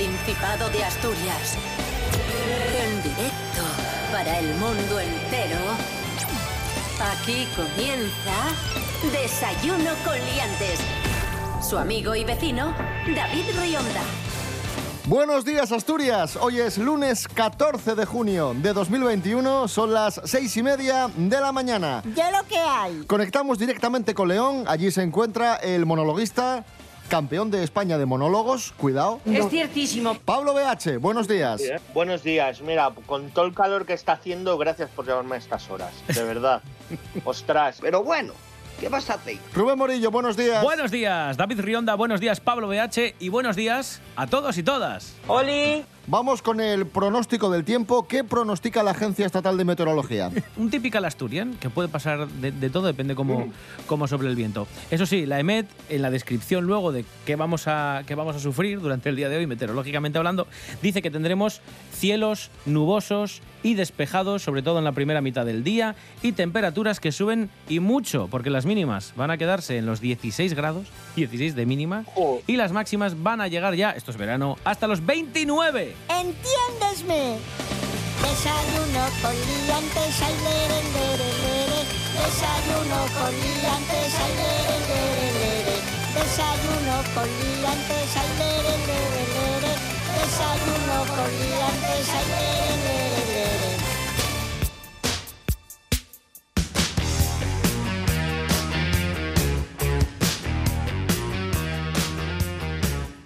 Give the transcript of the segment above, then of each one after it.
Principado de Asturias. En directo para el mundo entero. Aquí comienza Desayuno con Liantes. Su amigo y vecino, David Rionda. Buenos días Asturias, hoy es lunes 14 de junio de 2021, son las seis y media de la mañana. Ya lo que hay. Conectamos directamente con León, allí se encuentra el monologuista, campeón de España de monólogos, cuidado. Es ciertísimo. Pablo BH, buenos días. Sí, ¿eh? Buenos días. Mira, con todo el calor que está haciendo, gracias por llevarme a estas horas. De verdad. Ostras. Pero bueno, ¿qué vas a hacer? Rubén Morillo, buenos días. Buenos días, David Rionda, buenos días, Pablo BH y buenos días a todos y todas. ¡Oli! Vamos con el pronóstico del tiempo. ¿Qué pronostica la Agencia Estatal de Meteorología? Un typical Asturian, que puede pasar de, de todo, depende cómo, cómo sobre el viento. Eso sí, la EMET, en la descripción luego de qué vamos, a, qué vamos a sufrir durante el día de hoy, meteorológicamente hablando, dice que tendremos cielos nubosos y despejados, sobre todo en la primera mitad del día, y temperaturas que suben y mucho, porque las mínimas van a quedarse en los 16 grados, 16 de mínima, Oh. y las máximas van a llegar ya, esto es verano, hasta los 29. Entiéndesme. Desayuno con liantes, ay, lere, lere, lere. Desayuno con liantes, ay, lere, lere, lere. Desayuno con liantes, ay, lere, lere, lere. Desayuno con liantes, lere, lere.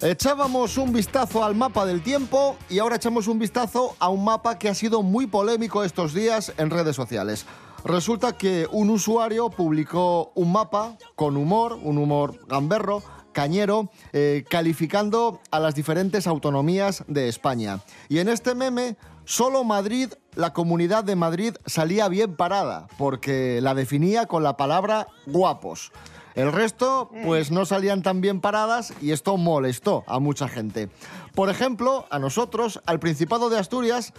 Echábamos un vistazo al mapa del tiempo y ahora echamos un vistazo a un mapa que ha sido muy polémico estos días en redes sociales. Resulta que un usuario publicó un mapa con humor, un humor gamberro, cañero, eh, calificando a las diferentes autonomías de España. Y en este meme, solo Madrid, la comunidad de Madrid, salía bien parada, porque la definía con la palabra guapos. El resto, pues no salían tan bien paradas y esto molestó a mucha gente. Por ejemplo, a nosotros, al Principado de Asturias,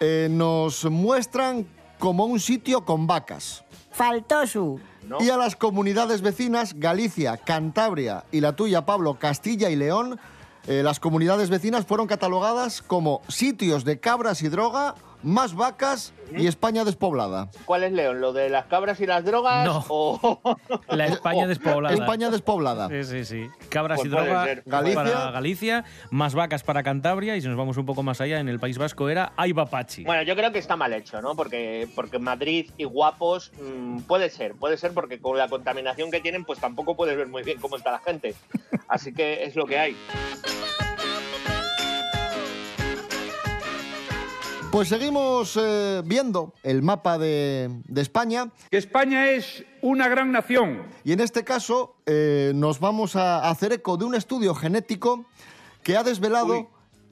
eh, nos muestran como un sitio con vacas. Faltó su. ¿no? Y a las comunidades vecinas, Galicia, Cantabria y la tuya, Pablo, Castilla y León, eh, las comunidades vecinas fueron catalogadas como sitios de cabras y droga, más vacas y España despoblada. ¿Cuál es, León? ¿Lo de las cabras y las drogas? No. O... La España despoblada. España despoblada. Sí, sí, sí. Cabras Pues y puede droga ser. Galicia. para Galicia, más vacas para Cantabria y si nos vamos un poco más allá, en el País Vasco era Aibapachi. Bueno, yo creo que está mal hecho, ¿no? Porque, porque Madrid y guapos mm, puede ser, puede ser porque con la contaminación que tienen, pues tampoco puedes ver muy bien cómo está la gente. Así que es lo que hay. Pues seguimos eh, viendo el mapa de, de España que España es una gran nación. y en este caso eh, nos vamos a hacer eco de un estudio genético que ha desvelado Uy.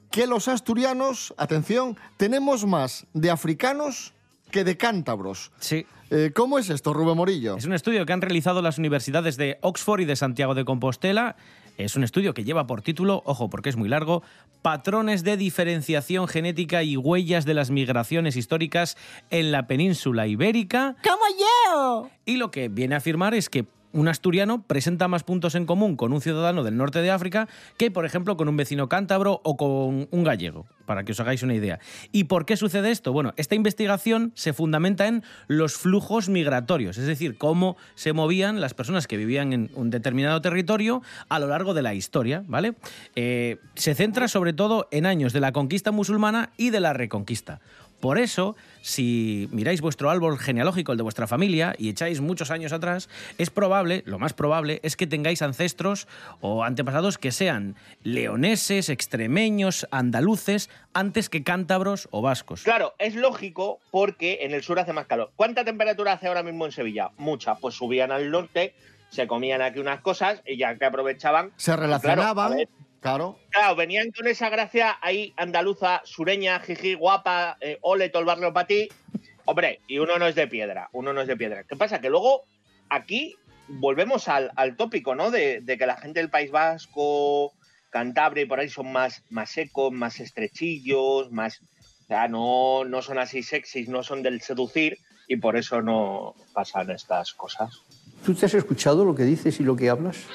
que los asturianos, atención, tenemos más de africanos que de cántabros. Sí. Eh, ¿Cómo es esto, Rubén Morillo? Es un estudio que han realizado las universidades de Oxford y de Santiago de Compostela. Es un estudio que lleva por título, ojo porque es muy largo, Patrones de diferenciación genética y huellas de las migraciones históricas en la península ibérica. ¡Como yo! Y lo que viene a afirmar es que un asturiano presenta más puntos en común con un ciudadano del norte de África que, por ejemplo, con un vecino cántabro o con un gallego, para que os hagáis una idea. ¿Y por qué sucede esto? Bueno, esta investigación se fundamenta en los flujos migratorios, es decir, cómo se movían las personas que vivían en un determinado territorio a lo largo de la historia, ¿vale? Eh, se centra sobre todo en años de la conquista musulmana y de la reconquista. Por eso, si miráis vuestro árbol genealógico, el de vuestra familia, y echáis muchos años atrás, es probable, lo más probable, es que tengáis ancestros o antepasados que sean leoneses, extremeños, andaluces, antes que cántabros o vascos. Claro, es lógico porque en el sur hace más calor. ¿Cuánta temperatura hace ahora mismo en Sevilla? Mucha. Pues subían al norte, se comían aquí unas cosas y ya que aprovechaban. Se relacionaban, Claro, a ver, claro. Claro, venían con esa gracia ahí andaluza, sureña, jiji, guapa, eh, ole, todo el barrio para ti. Hombre, y uno no es de piedra, uno no es de piedra. ¿Qué pasa? Que luego aquí volvemos al, al tópico, ¿no? De, de que la gente del País Vasco, Cantabria y por ahí son más, más secos, más estrechillos, más... O sea, no, no son así sexys, no son del seducir y por eso no pasan estas cosas. ¿Tú te has escuchado lo que dices y lo que hablas?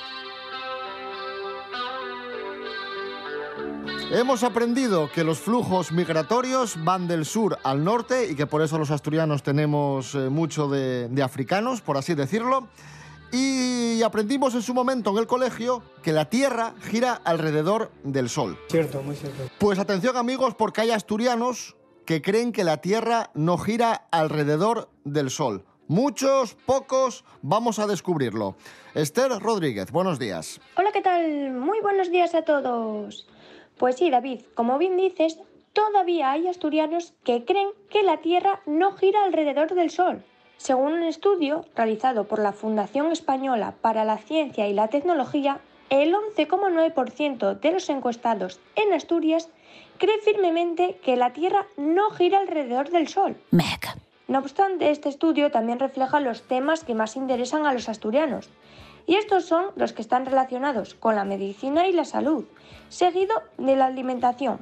Hemos aprendido que los flujos migratorios van del sur al norte y que por eso los asturianos tenemos eh, mucho de, de africanos, por así decirlo. Y aprendimos en su momento en el colegio que la Tierra gira alrededor del Sol. Cierto, muy cierto. Pues atención amigos, porque hay asturianos que creen que la Tierra no gira alrededor del Sol. Muchos, pocos, vamos a descubrirlo. Esther Rodríguez, buenos días. Hola, ¿qué tal? Muy buenos días a todos. Pues sí, David, como bien dices, todavía hay asturianos que creen que la Tierra no gira alrededor del Sol. Según un estudio realizado por la Fundación Española para la Ciencia y la Tecnología, el 11,9% de los encuestados en Asturias cree firmemente que la Tierra no gira alrededor del Sol. No obstante, este estudio también refleja los temas que más interesan a los asturianos, y estos son los que están relacionados con la medicina y la salud, seguido de la alimentación.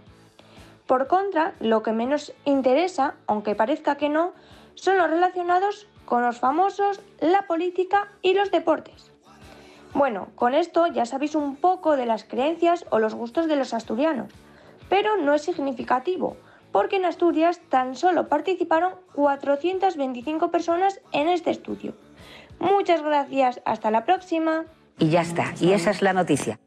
Por contra, lo que menos interesa, aunque parezca que no, son los relacionados con los famosos, la política y los deportes. Bueno, con esto ya sabéis un poco de las creencias o los gustos de los asturianos, pero no es significativo, porque en Asturias tan solo participaron 425 personas en este estudio. Muchas gracias, hasta la próxima. Y ya está, y esa es la noticia.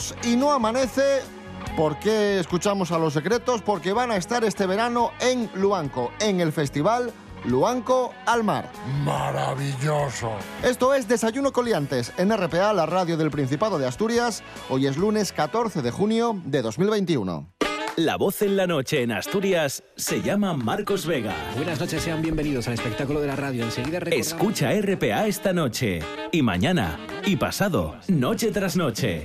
Secretos y no amanece. ¿Por qué escuchamos a los secretos? Porque van a estar este verano en Luanco, en el festival Luanco al Mar. Maravilloso. Esto es Desayuno Coliantes en RPA, la radio del Principado de Asturias. Hoy es lunes 14 de junio de 2021. La voz en la noche en Asturias se llama Marcos Vega. Buenas noches, sean bienvenidos al espectáculo de la radio. Enseguida recordamos- Escucha RPA esta noche y mañana y pasado, noche tras noche.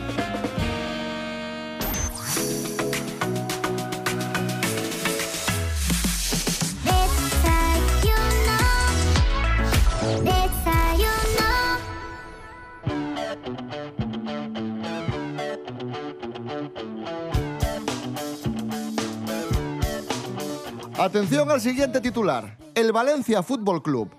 Atención al siguiente titular. El Valencia Fútbol Club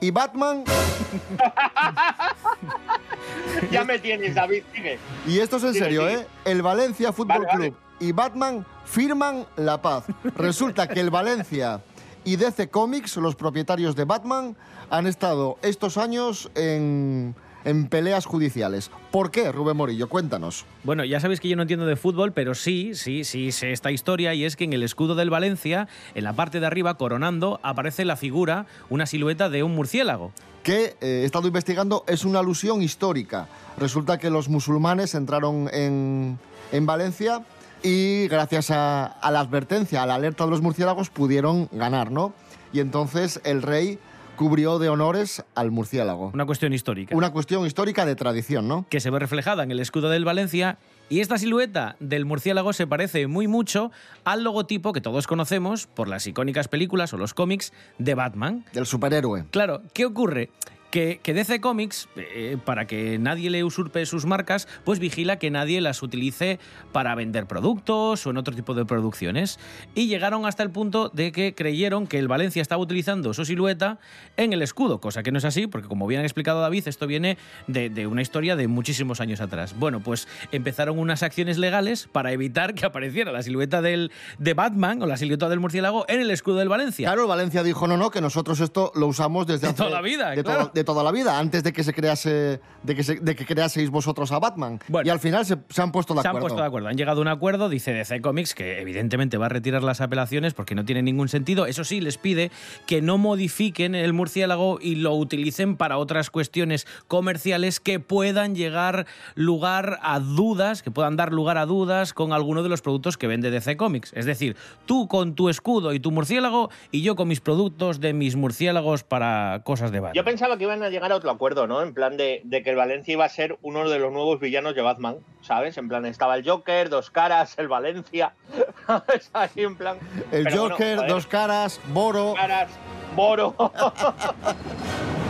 y Batman, ya me tienes, David, sigue. y esto es en Sigue, serio, sigue. ¿eh? El Valencia Fútbol Vale, vale. Club y Batman firman la paz. Resulta que el Valencia y DC Comics, los propietarios de Batman, han estado estos años en, en peleas judiciales. ¿Por qué, Rubén Morillo? Cuéntanos. Bueno, ya sabéis que yo no entiendo de fútbol, pero sí, sí, sí sé esta historia y es que en el escudo del Valencia, en la parte de arriba, coronando, aparece la figura, una silueta de un murciélago. que eh, he estado investigando es una alusión histórica. Resulta que los musulmanes entraron en, en Valencia y gracias a, a la advertencia, a la alerta de los murciélagos, pudieron ganar, ¿no? Y entonces el rey cubrió de honores al murciélago. Una cuestión histórica. Una cuestión histórica de tradición, ¿no? que se ve reflejada en el escudo del Valencia. Y esta silueta del murciélago se parece muy mucho al logotipo que todos conocemos por las icónicas películas o los cómics de Batman. Del superhéroe. Claro, ¿qué ocurre? Que, que DC Comics, eh, para que nadie le usurpe sus marcas, pues vigila que nadie las utilice para vender productos o en otro tipo de producciones. Y llegaron hasta el punto de que creyeron que el Valencia estaba utilizando su silueta en el escudo, cosa que no es así, porque como bien ha explicado David, esto viene de, de una historia de muchísimos años atrás. Bueno, pues empezaron unas acciones legales para evitar que apareciera la silueta del, de Batman o la silueta del murciélago en el escudo del Valencia. Claro, Valencia dijo no, no, que nosotros esto lo usamos desde De hace- toda la vida, de, claro. todo- de toda la vida, antes de que se crease, de que, se- de que creaseis vosotros a Batman. y al final se, se han puesto de Se han acuerdo. puesto de acuerdo, han llegado a un acuerdo, dice DC Comics, que evidentemente va a retirar las apelaciones porque no tiene ningún sentido. Eso sí, les pide que no modifiquen el murciélago y lo utilicen para otras cuestiones comerciales que puedan llegar lugar a dudas, que puedan dar lugar a dudas con alguno de los productos que vende DC Comics. Es decir, tú con tu escudo y tu murciélago y yo con mis productos de mis murciélagos para cosas de Batman. Yo pensaba que iban a llegar a otro acuerdo, ¿no? En plan de, de que el Valencia iba a ser uno de los nuevos villanos de Batman, ¿sabes? En plan, estaba el Joker, dos caras, el Valencia. ¿sabes? Ahí en plan. El Pero Joker, dos caras, Boro. caras, Boro.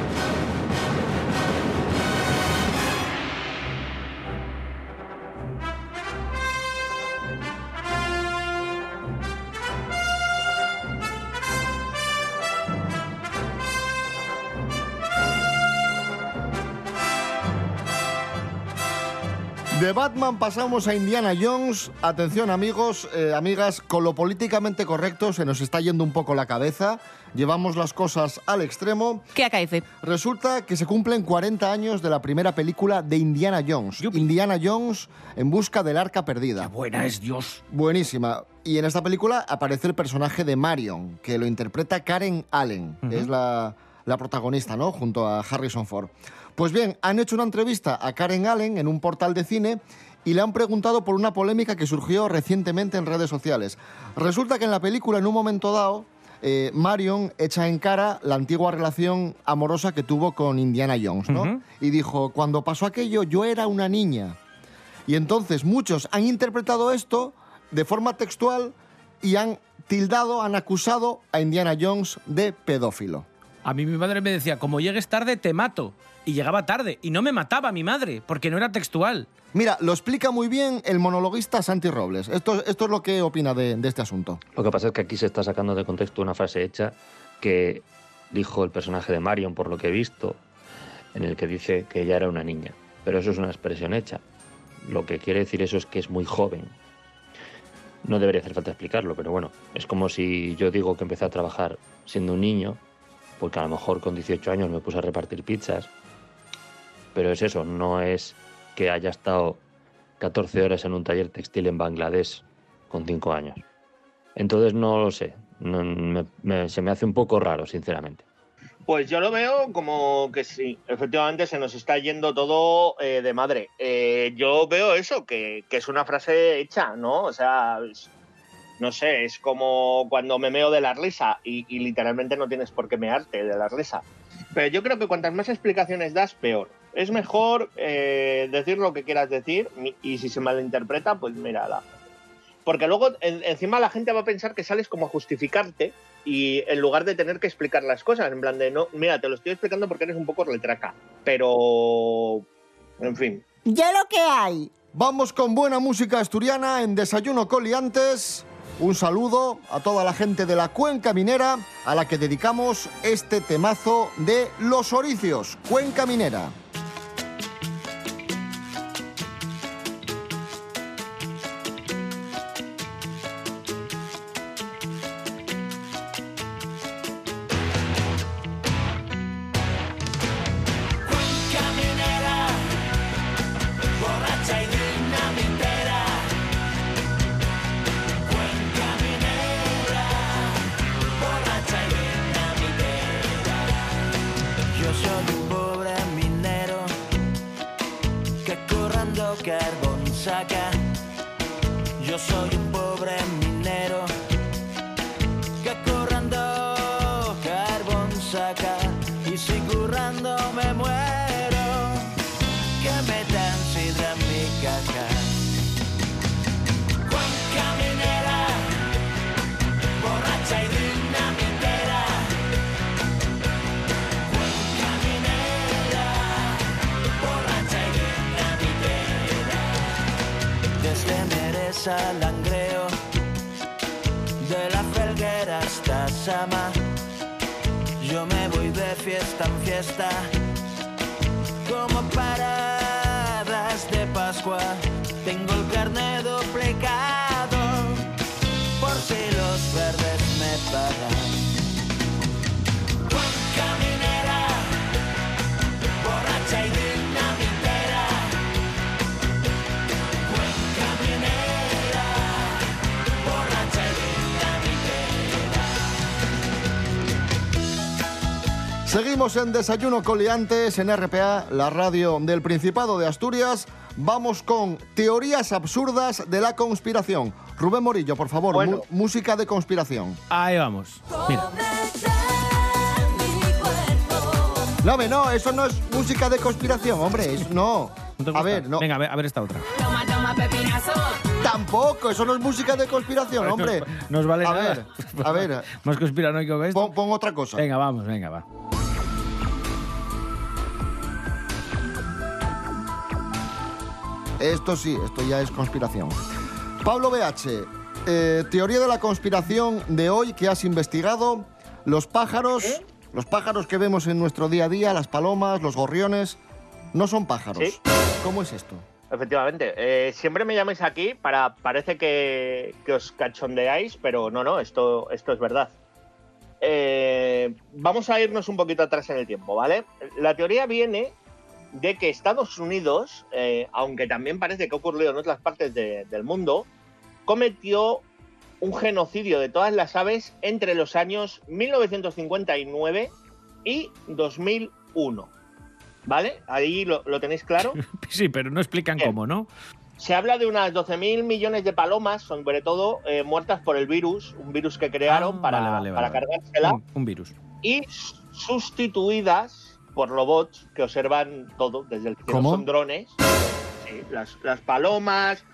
De Batman pasamos a Indiana Jones. Atención amigos, eh, amigas, con lo políticamente correcto se nos está yendo un poco la cabeza. Llevamos las cosas al extremo. ¿Qué acaece? Resulta que se cumplen 40 años de la primera película de Indiana Jones. Indiana Jones en busca del arca perdida. buena es Dios. Buenísima. Y en esta película aparece el personaje de Marion, que lo interpreta Karen Allen, que Ujú. es la, la protagonista, ¿no? Junto a Harrison Ford. Pues bien, han hecho una entrevista a Karen Allen en un portal de cine y le han preguntado por una polémica que surgió recientemente en redes sociales. Resulta que en la película, en un momento dado, eh, Marion echa en cara la antigua relación amorosa que tuvo con Indiana Jones, ¿no? Y dijo, cuando pasó aquello, yo era una niña. Y entonces muchos han interpretado esto de forma textual y han tildado, han acusado a Indiana Jones de pedófilo. A mí mi madre me decía, como llegues tarde, te mato. Y llegaba tarde. Y no me mataba mi madre, porque no era textual. Mira, lo explica muy bien el monologuista Santi Robles. Esto, esto es lo que opina de, de este asunto. Lo que pasa es que aquí se está sacando de contexto una frase hecha que dijo el personaje de Marion, por lo que he visto, en el que dice que ella era una niña. Pero eso es una expresión hecha. Lo que quiere decir eso es que es muy joven. No debería hacer falta explicarlo, pero bueno, es como si yo digo que empecé a trabajar siendo un niño, porque a lo mejor con 18 años me puse a repartir pizzas. Pero es eso, no es que haya estado 14 horas en un taller textil en Bangladesh con 5 años. Entonces no lo sé, se me hace un poco raro, sinceramente. Pues yo lo veo como que sí, efectivamente se nos está yendo todo eh, de madre. Eh, yo veo eso, que, que es una frase hecha, ¿no? O sea, no sé, es como cuando me meo de la risa y, y literalmente no tienes por qué mearte de la risa. Pero yo creo que cuantas más explicaciones das, peor. Es mejor eh, decir lo que quieras decir y- si se malinterpreta, pues mira, la- porque luego en- encima la gente va a pensar que sales como a justificarte y en lugar de tener que explicar las cosas, en plan de no, mira, te lo estoy explicando porque eres un poco retraca, pero en fin. Ya lo que hay. Vamos con buena música asturiana en Desayuno Coliantes. Un saludo a toda la gente de la cuenca minera a la que dedicamos este temazo de Los Oricios, cuenca minera. Oscar Bonsaca. Yo soy un pobre Al Langreo, de la Felguera hasta Sama. Yo me voy de fiesta en fiesta, como paradas de Pascua. Tengo el carnet duplicado, por si los verdes me pagan. Seguimos en Desayuno Coliantes en RPA, la radio del Principado de Asturias. Vamos con teorías absurdas de la conspiración. Rubén Morillo, por favor, Bueno. música de conspiración. Ahí vamos. Mira. No, no, eso no es música de conspiración, hombre, es, no. ¿No te A ver, no. Venga, a ver, a ver esta otra. Toma, toma, pepinazo. Tampoco, eso no es música de conspiración, hombre. No os vale a nada. ver, a ver, Más conspiranoico que esto. pon, pon otra cosa. Venga, vamos, venga, va. Esto sí, esto ya es conspiración. Pablo BH, eh, teoría de la conspiración de hoy que has investigado. Los pájaros, ¿Eh? los pájaros que vemos en nuestro día a día, las palomas, los gorriones, no son pájaros. Sí. ¿Cómo es esto? Efectivamente. Eh, siempre me llamáis aquí para. Parece que, que os cachondeáis, pero no, no, esto, esto es verdad. Eh, vamos a irnos un poquito atrás en el tiempo, ¿vale? La teoría viene de que Estados Unidos, eh, aunque también parece que ha ocurrido en otras partes de- del mundo, cometió un genocidio de todas las aves entre los años 1959 y 2001. ¿Vale? Ahí lo- lo tenéis claro. Sí, pero no explican cómo, ¿no? Se habla de unas 12.000 millones de palomas, sobre todo eh, muertas por el virus, un virus que crearon Ah, para, vale, vale, para vale, cargársela, Un, un virus. y sustituidas por robots que observan todo desde el cielo. ¿Cómo? Son drones. Sí, las, las palomas,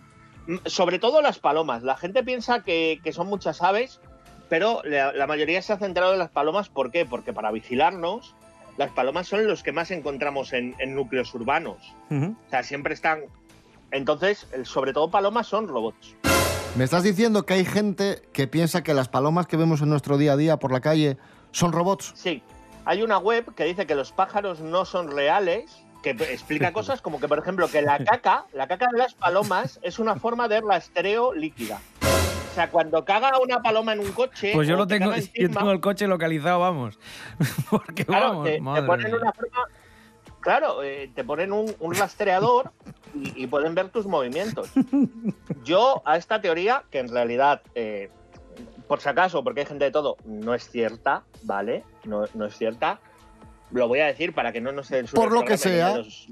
sobre todo las palomas. La gente piensa que, que son muchas aves, pero la, la mayoría se ha centrado en las palomas. ¿Por qué? Porque para vigilarnos, las palomas son los que más encontramos en, en núcleos urbanos. O sea, siempre están. Entonces, sobre todo palomas son robots. Me estás diciendo que hay gente que piensa que las palomas que vemos en nuestro día a día por la calle son robots. Sí. Hay una web que dice que los pájaros no son reales, que explica cosas como que, por ejemplo, que la caca, la caca de las palomas es una forma de rastreo líquida. O sea, cuando caga una paloma en un coche. Pues yo lo te tengo, caga yo encima, tengo el coche localizado, vamos. Porque Claro, vamos, te, ponen mía. una forma. Claro, eh, te ponen un, un rastreador y, y pueden ver tus movimientos. Yo a esta teoría, que en realidad, eh, por si acaso, porque hay gente de todo, no es cierta, ¿vale? No, no es cierta. Lo voy a decir para que no nos censuren Por lo que sea. Los,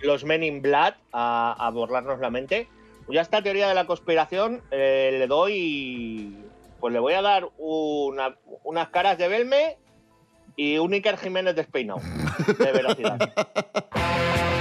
los Men in Black a, a borrarnos la mente. Yo a esta teoría de la conspiración eh, le doy. Pues le voy a dar una- unas caras de Belme y un Iker Jiménez despeinado de velocidad.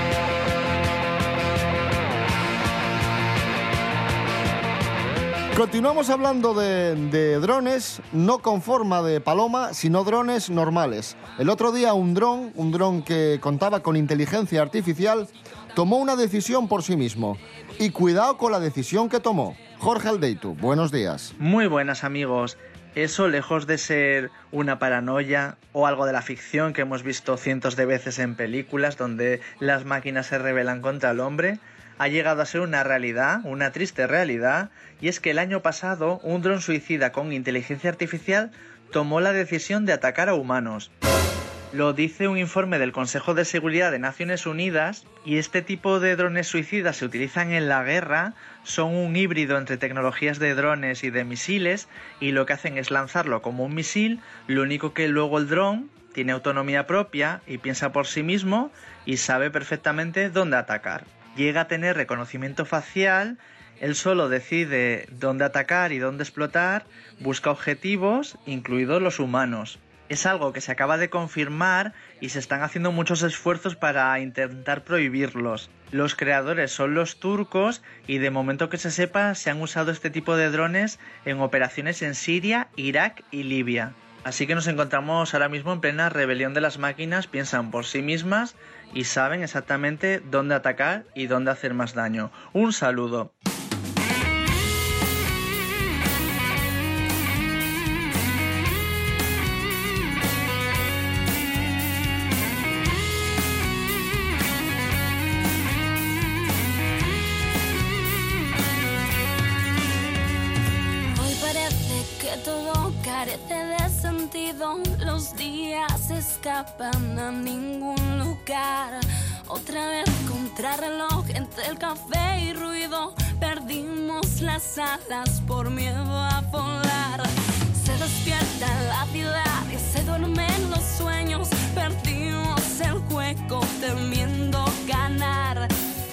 Continuamos hablando de, drones, no con forma de paloma, sino drones normales. El otro día un dron, un dron que contaba con inteligencia artificial, tomó una decisión por sí mismo. Y cuidado con la decisión que tomó. Jorge Aldeitu, buenos días. Muy buenas amigos. Eso, lejos de ser una paranoia o algo de la ficción que hemos visto cientos de veces en películas donde las máquinas se rebelan contra el hombre, ha llegado a ser una realidad, una triste realidad, y es que el año pasado un dron suicida con inteligencia artificial tomó la decisión de atacar a humanos. Lo dice un informe del Consejo de Seguridad de Naciones Unidas y este tipo de drones suicidas se utilizan en la guerra, son un híbrido entre tecnologías de drones y de misiles y lo que hacen es lanzarlo como un misil, lo único que luego el dron tiene autonomía propia y piensa por sí mismo y sabe perfectamente dónde atacar. Llega a tener reconocimiento facial, él solo decide dónde atacar y dónde explotar, busca objetivos, incluidos los humanos es algo que se acaba de confirmar y se están haciendo muchos esfuerzos para intentar prohibirlos. Los creadores son los turcos y de momento que se sepa se han usado este tipo de drones en operaciones en Siria, Irak y Libia. Así que nos encontramos ahora mismo en plena rebelión de las máquinas, piensan por sí mismas y saben exactamente dónde atacar y dónde hacer más daño. Un saludo. Los días escapan a ningún lugar. Otra vez contrarreloj entre el café y ruido. Perdimos las alas por miedo a volar. Se despierta la ciudad y se duermen los sueños. Perdimos el hueco temiendo ganar.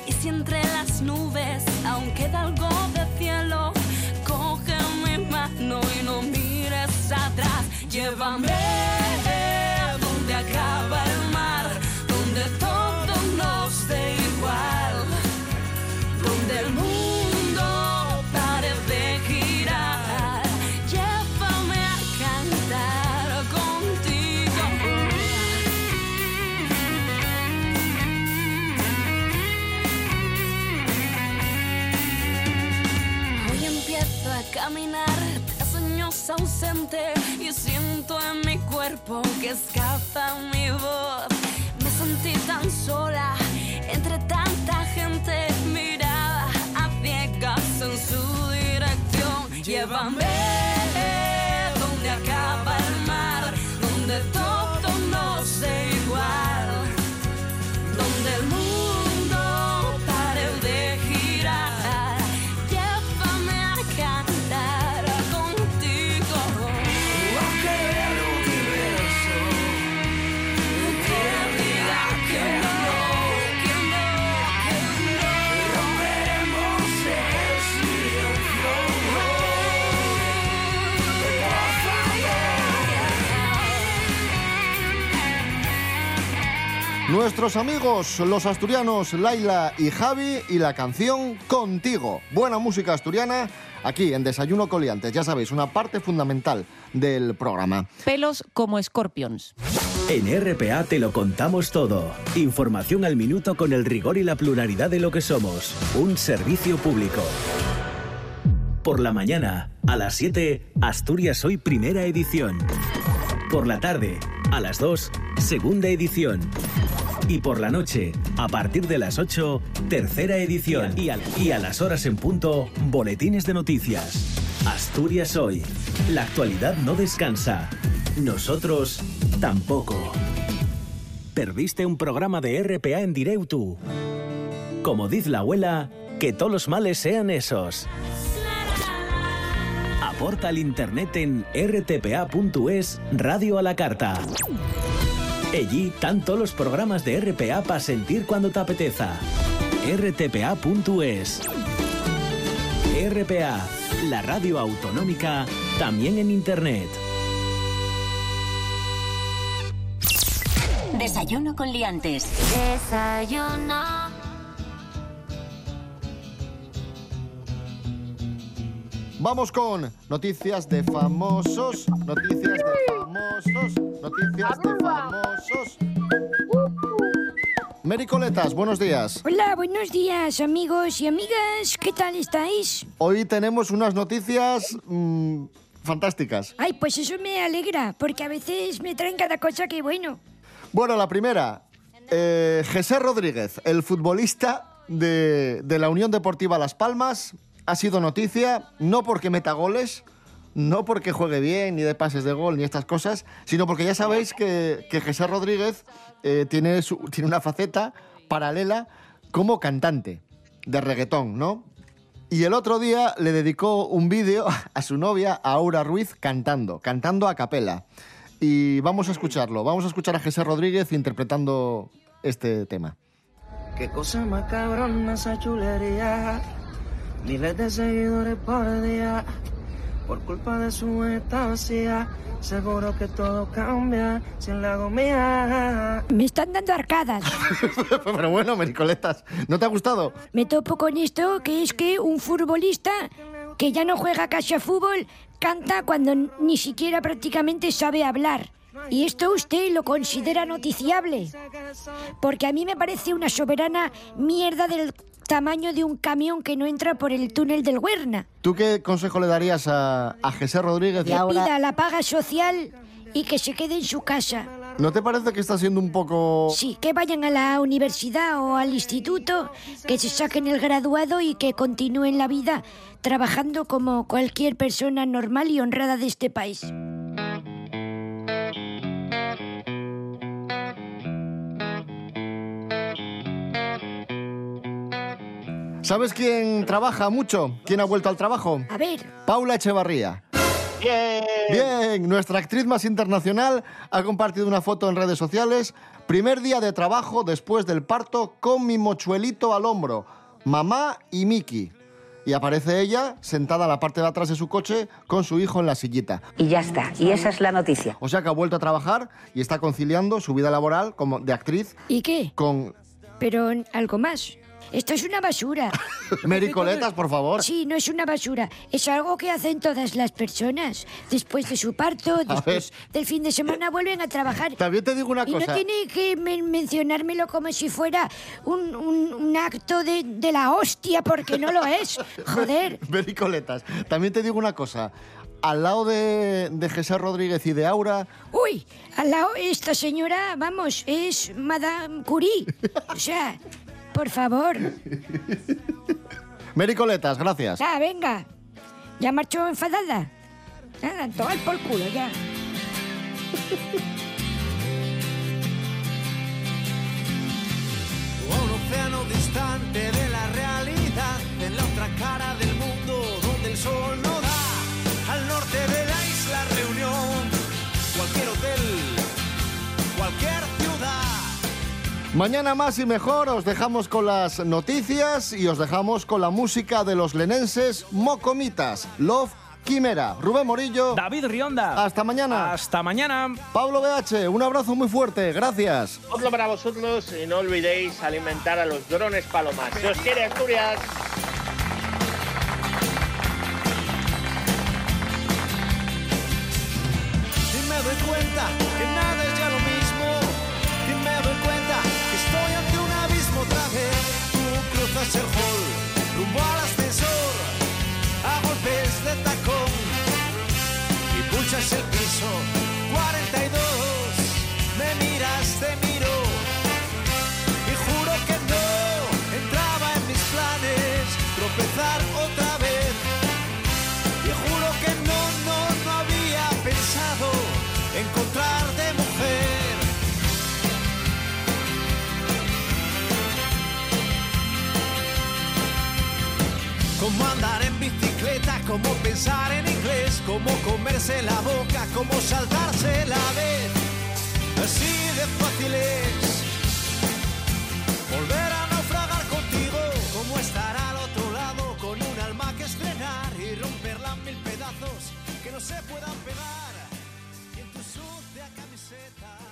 Y si entre las nubes aún queda algo de cielo, coge mi mano y no mires atrás. Llévame caminar tras años ausente y siento en mi cuerpo que escapa mi voz. Me sentí tan sola entre tanta gente mirada a ciegas en su dirección. Llévame Nuestros amigos, los asturianos Laila y Javi, y la canción Contigo. Buena música asturiana aquí en Desayuno Coliantes. Ya sabéis, una parte fundamental del programa. Pelos como escorpions. En RPA te lo contamos todo. Información al minuto con el rigor y la pluralidad de lo que somos. Un servicio público. Por la mañana, a las 7, Asturias Hoy Primera Edición. Por la tarde, a las 2, Segunda Edición. Y por la noche, a partir de las 8, Tercera Edición. Y a, las horas en punto, Boletines de Noticias. Asturias Hoy. La actualidad no descansa. Nosotros tampoco. Perdiste un programa de RPA en directo. Como dice la abuela, que todos los males sean esos. Aporta al internet en rtpa.es Radio a la Carta. Allí todos los programas de RPA para sentir cuando te apeteza. rtpa.es RPA, la radio autonómica, también en internet. Desayuno con liantes. Desayuno. Vamos con noticias de famosos, noticias de famosos, noticias de famosos. Mericoletas, buenos días. Hola, buenos días amigos y amigas, ¿qué tal estáis? Hoy tenemos unas noticias mm, fantásticas. Ay, pues eso me alegra, porque a veces me traen cada cosa que bueno. Bueno, la primera, eh, José Rodríguez, el futbolista de, de la Unión Deportiva Las Palmas, ha sido noticia no porque meta goles, no porque juegue bien, ni de pases de gol, ni estas cosas, sino porque ya sabéis que, que José Rodríguez eh, tiene, su- tiene una faceta paralela como cantante de reggaetón, ¿no? Y el otro día le dedicó un vídeo a su novia, Aura Ruiz, cantando, cantando a capela. Y vamos a escucharlo, vamos a escuchar a José Rodríguez interpretando este tema. Qué cosa más cabrona esa chulería. Miles de seguidores por día. Por culpa de su estancia. Seguro que todo cambia si la hago mía. Me están dando arcadas. Pero bueno, Mericoletas, ¿no te ha gustado? Me topo con esto, que es que un futbolista que ya no juega casi a fútbol canta cuando ni siquiera prácticamente sabe hablar. Y esto usted lo considera noticiable. Porque a mí me parece una soberana mierda del tamaño de un camión que no entra por el túnel del Huerna. ¿Tú qué consejo le darías a, a José Rodríguez? Que pida la paga social y que se quede en su casa. ¿No te parece que está siendo un poco... Sí, que vayan a la universidad o al instituto, que se saquen el graduado y que continúen la vida trabajando como cualquier persona normal y honrada de este país. ¿Sabes quién trabaja mucho? ¿Quién ha vuelto al trabajo? A ver, Paula Echevarría. Bien. Bien, nuestra actriz más internacional ha compartido una foto en redes sociales. Primer día de trabajo después del parto con mi mochuelito al hombro. Mamá y Miki. Y aparece ella sentada a la parte de atrás de su coche con su hijo en la sillita. Y ya está. Y esa es la noticia. O sea que ha vuelto a trabajar y está conciliando su vida laboral como de actriz ¿y qué? con Pero algo más. Esto es una basura. Mericoletas, por favor. Sí, no es una basura. Es algo que hacen todas las personas. Después de su parto, después del fin de semana vuelven a trabajar. También te digo una Y no cosa. tiene que men- mencionármelo como si fuera un, un- un acto de, de la hostia, porque no lo es. Joder. Mericoletas. También te digo una cosa. Al lado de, de Jesús Rodríguez y de Aura, Uy, al lado esta señora, vamos, es Madame Curie. O sea, por favor. Mericoletas, gracias. Ah, venga. Ya marchó enfadada. Nada, tomar por culo ya. Un océano distante de la realidad, en la otra cara del mundo donde el sol no Mañana más y mejor os dejamos con las noticias y os dejamos con la música de los lenenses Mocomitas, Love Quimera, Rubén Morillo. David Rionda. Hasta mañana. Hasta mañana. Pablo BH, un abrazo muy fuerte, gracias. Otro para vosotros y no olvidéis alimentar a los drones palomas. Si os quiere Asturias. Y me doy cuenta cruzas el hall rumbo al ascensor a golpes de tacón y pulsas el piso cómo pensar en inglés, cómo comerse la boca, cómo saltarse la vez. Así de fácil es volver a naufragar contigo, cómo estar al otro lado con un alma que estrenar y romperla en mil pedazos que no se puedan pegar. Y en tu sucia camiseta.